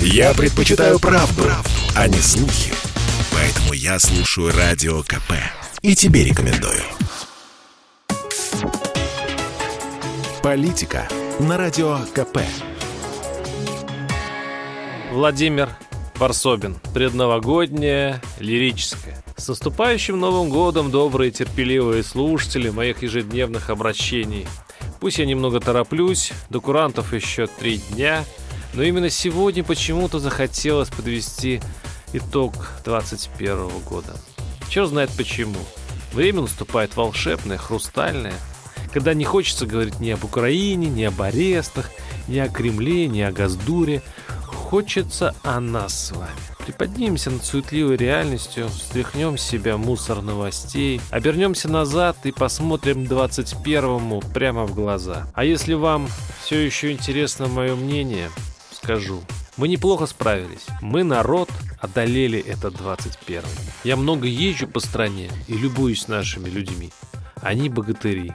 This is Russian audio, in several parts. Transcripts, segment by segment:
Я предпочитаю правду, правду, а не слухи. Поэтому я слушаю Радио КП. И тебе рекомендую. Политика на Радио КП. Владимир Варсобин. Предновогодняя, лирическая. С наступающим Новым годом, добрые терпеливые слушатели моих ежедневных обращений. Пусть я немного тороплюсь, до курантов еще три дня, но именно сегодня почему-то захотелось подвести итог 21 года. Черт знает почему. Время наступает волшебное, хрустальное, когда не хочется говорить ни об Украине, ни об арестах, ни о Кремле, ни о Газдуре. Хочется о нас с вами. Приподнимемся над суетливой реальностью, стряхнем с себя мусор новостей, обернемся назад и посмотрим 21-му прямо в глаза. А если вам все еще интересно мое мнение, скажу. Мы неплохо справились. Мы, народ, одолели этот 21 Я много езжу по стране и любуюсь нашими людьми. Они богатыри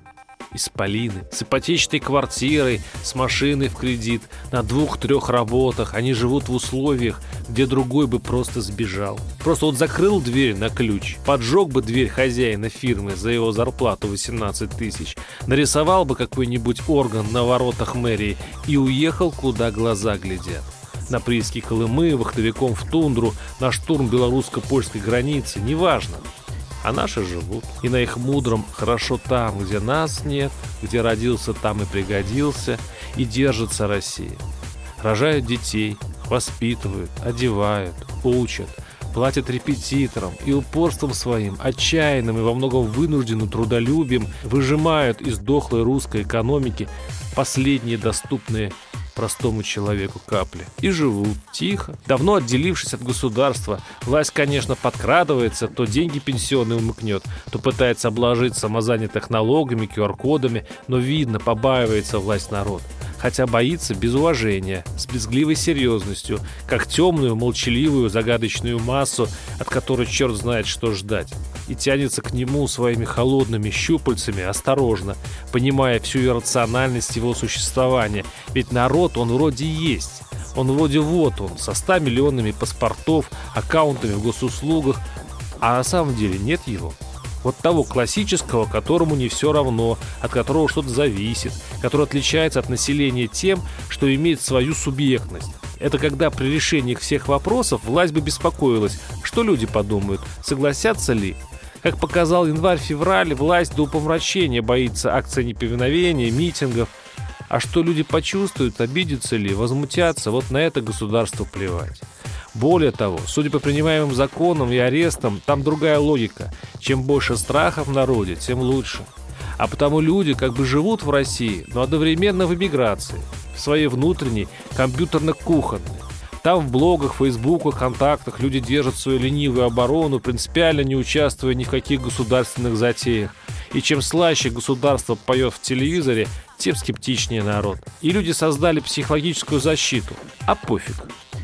исполины, с ипотечной квартирой, с машиной в кредит, на двух-трех работах. Они живут в условиях, где другой бы просто сбежал. Просто вот закрыл дверь на ключ, поджег бы дверь хозяина фирмы за его зарплату 18 тысяч, нарисовал бы какой-нибудь орган на воротах мэрии и уехал, куда глаза глядят на прииски Колымы, вахтовиком в тундру, на штурм белорусско-польской границы, неважно а наши живут. И на их мудром хорошо там, где нас нет, где родился, там и пригодился, и держится Россия. Рожают детей, воспитывают, одевают, учат, платят репетиторам и упорством своим, отчаянным и во многом вынужденным трудолюбием выжимают из дохлой русской экономики последние доступные простому человеку капли. И живут тихо, давно отделившись от государства. Власть, конечно, подкрадывается, то деньги пенсионные умыкнет, то пытается обложить самозанятых налогами, QR-кодами, но видно, побаивается власть народ хотя боится без уважения, с безгливой серьезностью, как темную, молчаливую, загадочную массу, от которой черт знает, что ждать, и тянется к нему своими холодными щупальцами осторожно, понимая всю иррациональность его существования, ведь народ он вроде есть. Он вроде вот он, со 100 миллионами паспортов, аккаунтами в госуслугах, а на самом деле нет его. Вот того классического, которому не все равно, от которого что-то зависит, который отличается от населения тем, что имеет свою субъектность. Это когда при решении всех вопросов власть бы беспокоилась, что люди подумают, согласятся ли. Как показал январь-февраль, власть до упомрачения боится акций неповиновения, митингов. А что люди почувствуют, обидятся ли, возмутятся, вот на это государство плевать. Более того, судя по принимаемым законам и арестам, там другая логика. Чем больше страха в народе, тем лучше. А потому люди как бы живут в России, но одновременно в эмиграции, в своей внутренней, компьютерно-кухонной. Там в блогах, фейсбуках, контактах люди держат свою ленивую оборону, принципиально не участвуя ни в каких государственных затеях. И чем слаще государство поет в телевизоре, тем скептичнее народ. И люди создали психологическую защиту. А пофиг.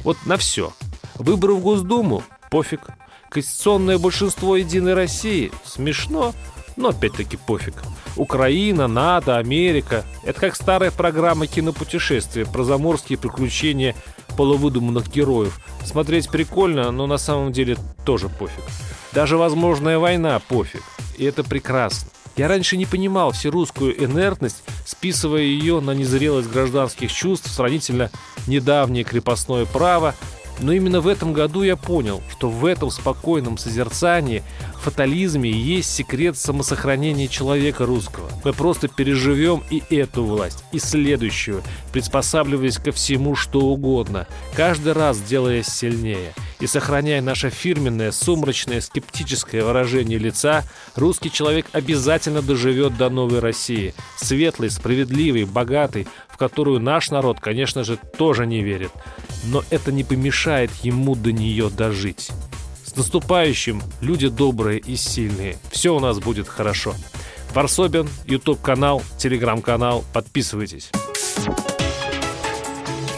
Вот на все. Выборы в Госдуму? Пофиг. Конституционное большинство Единой России? Смешно, но опять-таки пофиг. Украина, НАТО, Америка – это как старая программа кинопутешествия про заморские приключения полувыдуманных героев. Смотреть прикольно, но на самом деле тоже пофиг. Даже возможная война пофиг. И это прекрасно. Я раньше не понимал всерусскую инертность, списывая ее на незрелость гражданских чувств, сравнительно недавнее крепостное право но именно в этом году я понял, что в этом спокойном созерцании, фатализме есть секрет самосохранения человека русского. Мы просто переживем и эту власть, и следующую, приспосабливаясь ко всему, что угодно, каждый раз делаясь сильнее. И сохраняя наше фирменное, сумрачное, скептическое выражение лица, русский человек обязательно доживет до новой России. Светлый, справедливый, богатый, в которую наш народ, конечно же, тоже не верит но это не помешает ему до нее дожить. С наступающим, люди добрые и сильные. Все у нас будет хорошо. Варсобин, YouTube-канал, Телеграм-канал. Подписывайтесь.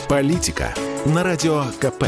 Политика на Радио КП.